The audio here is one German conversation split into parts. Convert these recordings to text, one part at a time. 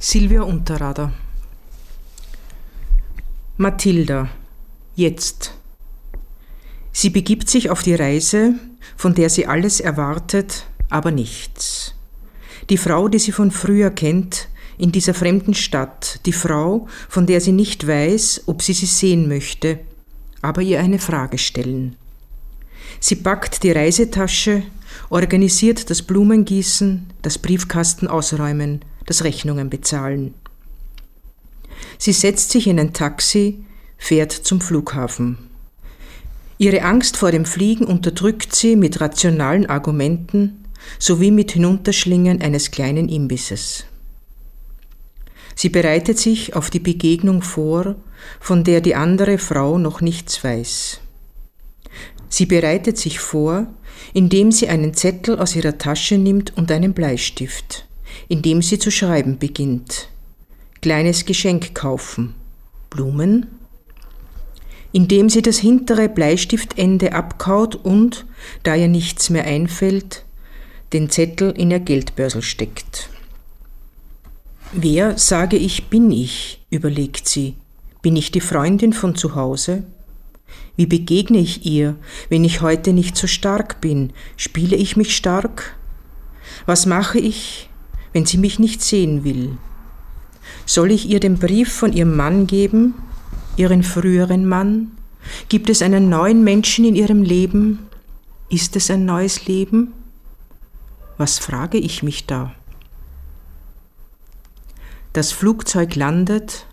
Silvia Unterrader Mathilda, jetzt. Sie begibt sich auf die Reise, von der sie alles erwartet, aber nichts. Die Frau, die sie von früher kennt, in dieser fremden Stadt, die Frau, von der sie nicht weiß, ob sie sie sehen möchte, aber ihr eine Frage stellen. Sie packt die Reisetasche, organisiert das Blumengießen, das Briefkasten ausräumen, das Rechnungen bezahlen. Sie setzt sich in ein Taxi, fährt zum Flughafen. Ihre Angst vor dem Fliegen unterdrückt sie mit rationalen Argumenten sowie mit Hinunterschlingen eines kleinen Imbisses. Sie bereitet sich auf die Begegnung vor, von der die andere Frau noch nichts weiß. Sie bereitet sich vor, indem sie einen Zettel aus ihrer Tasche nimmt und einen Bleistift, indem sie zu schreiben beginnt. Kleines Geschenk kaufen. Blumen? Indem sie das hintere Bleistiftende abkaut und, da ihr nichts mehr einfällt, den Zettel in ihr Geldbörsel steckt. Wer, sage ich, bin ich? überlegt sie. Bin ich die Freundin von zu Hause? Wie begegne ich ihr, wenn ich heute nicht so stark bin? Spiele ich mich stark? Was mache ich, wenn sie mich nicht sehen will? Soll ich ihr den Brief von ihrem Mann geben, ihren früheren Mann? Gibt es einen neuen Menschen in ihrem Leben? Ist es ein neues Leben? Was frage ich mich da? Das Flugzeug landet,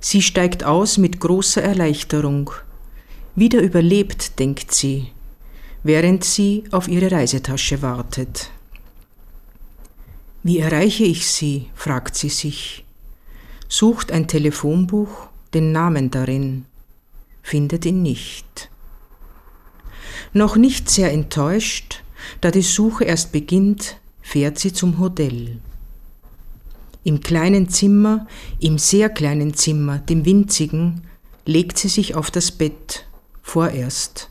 sie steigt aus mit großer Erleichterung. Wieder überlebt, denkt sie, während sie auf ihre Reisetasche wartet. Wie erreiche ich sie? fragt sie sich, sucht ein Telefonbuch, den Namen darin, findet ihn nicht. Noch nicht sehr enttäuscht, da die Suche erst beginnt, fährt sie zum Hotel. Im kleinen Zimmer, im sehr kleinen Zimmer, dem winzigen, legt sie sich auf das Bett, vorerst,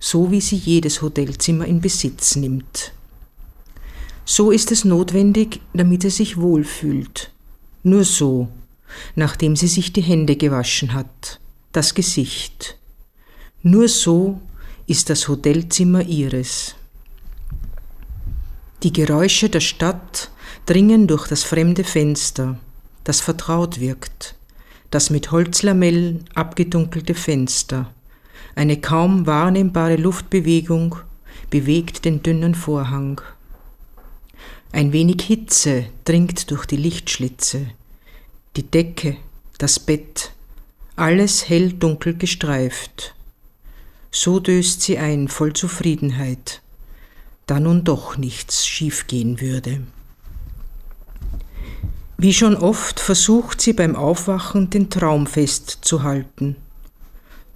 so wie sie jedes Hotelzimmer in Besitz nimmt. So ist es notwendig, damit sie sich wohlfühlt. Nur so, nachdem sie sich die Hände gewaschen hat, das Gesicht. Nur so ist das Hotelzimmer ihres. Die Geräusche der Stadt dringen durch das fremde Fenster, das vertraut wirkt, das mit Holzlamellen abgedunkelte Fenster. Eine kaum wahrnehmbare Luftbewegung bewegt den dünnen Vorhang. Ein wenig Hitze dringt durch die Lichtschlitze. Die Decke, das Bett, alles hell dunkel gestreift. So döst sie ein voll Zufriedenheit da nun doch nichts schiefgehen würde. Wie schon oft versucht sie beim Aufwachen den Traum festzuhalten.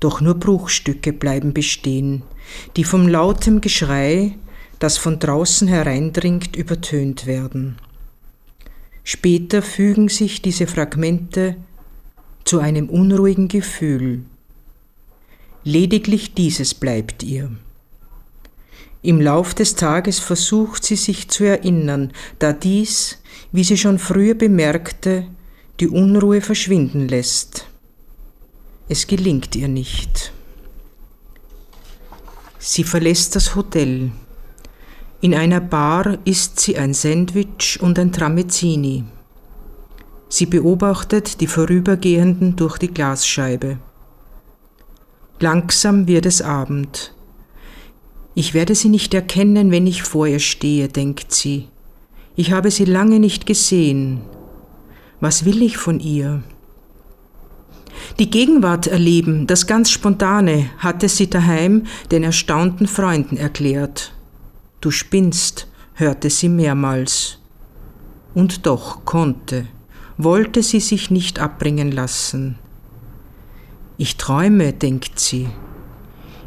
Doch nur Bruchstücke bleiben bestehen, die vom lautem Geschrei, das von draußen hereindringt, übertönt werden. Später fügen sich diese Fragmente zu einem unruhigen Gefühl. Lediglich dieses bleibt ihr. Im Lauf des Tages versucht sie sich zu erinnern, da dies, wie sie schon früher bemerkte, die Unruhe verschwinden lässt. Es gelingt ihr nicht. Sie verlässt das Hotel. In einer Bar isst sie ein Sandwich und ein Tramezzini. Sie beobachtet die Vorübergehenden durch die Glasscheibe. Langsam wird es Abend. Ich werde sie nicht erkennen, wenn ich vor ihr stehe, denkt sie. Ich habe sie lange nicht gesehen. Was will ich von ihr? Die Gegenwart erleben, das ganz Spontane, hatte sie daheim den erstaunten Freunden erklärt. Du spinnst, hörte sie mehrmals. Und doch konnte, wollte sie sich nicht abbringen lassen. Ich träume, denkt sie.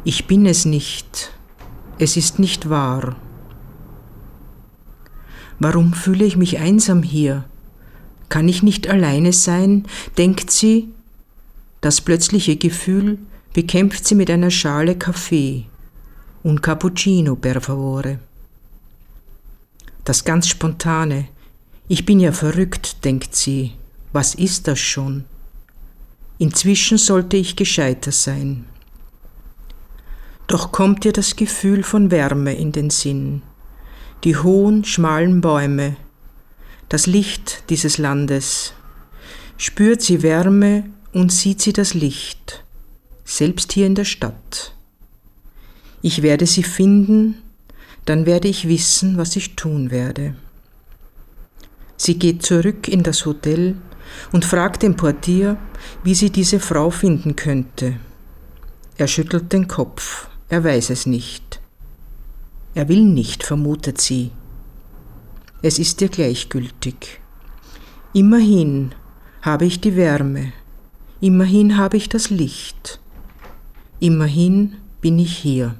Ich bin es nicht. Es ist nicht wahr. Warum fühle ich mich einsam hier? Kann ich nicht alleine sein? denkt sie. Das plötzliche Gefühl bekämpft sie mit einer Schale Kaffee. Un cappuccino, per favore. Das ganz Spontane. Ich bin ja verrückt, denkt sie, was ist das schon? Inzwischen sollte ich gescheiter sein. Doch kommt ihr das Gefühl von Wärme in den Sinn, die hohen, schmalen Bäume, das Licht dieses Landes. Spürt sie Wärme und sieht sie das Licht, selbst hier in der Stadt. Ich werde sie finden, dann werde ich wissen, was ich tun werde. Sie geht zurück in das Hotel und fragt den Portier, wie sie diese Frau finden könnte. Er schüttelt den Kopf, er weiß es nicht. Er will nicht, vermutet sie. Es ist ihr gleichgültig. Immerhin habe ich die Wärme, immerhin habe ich das Licht, immerhin bin ich hier.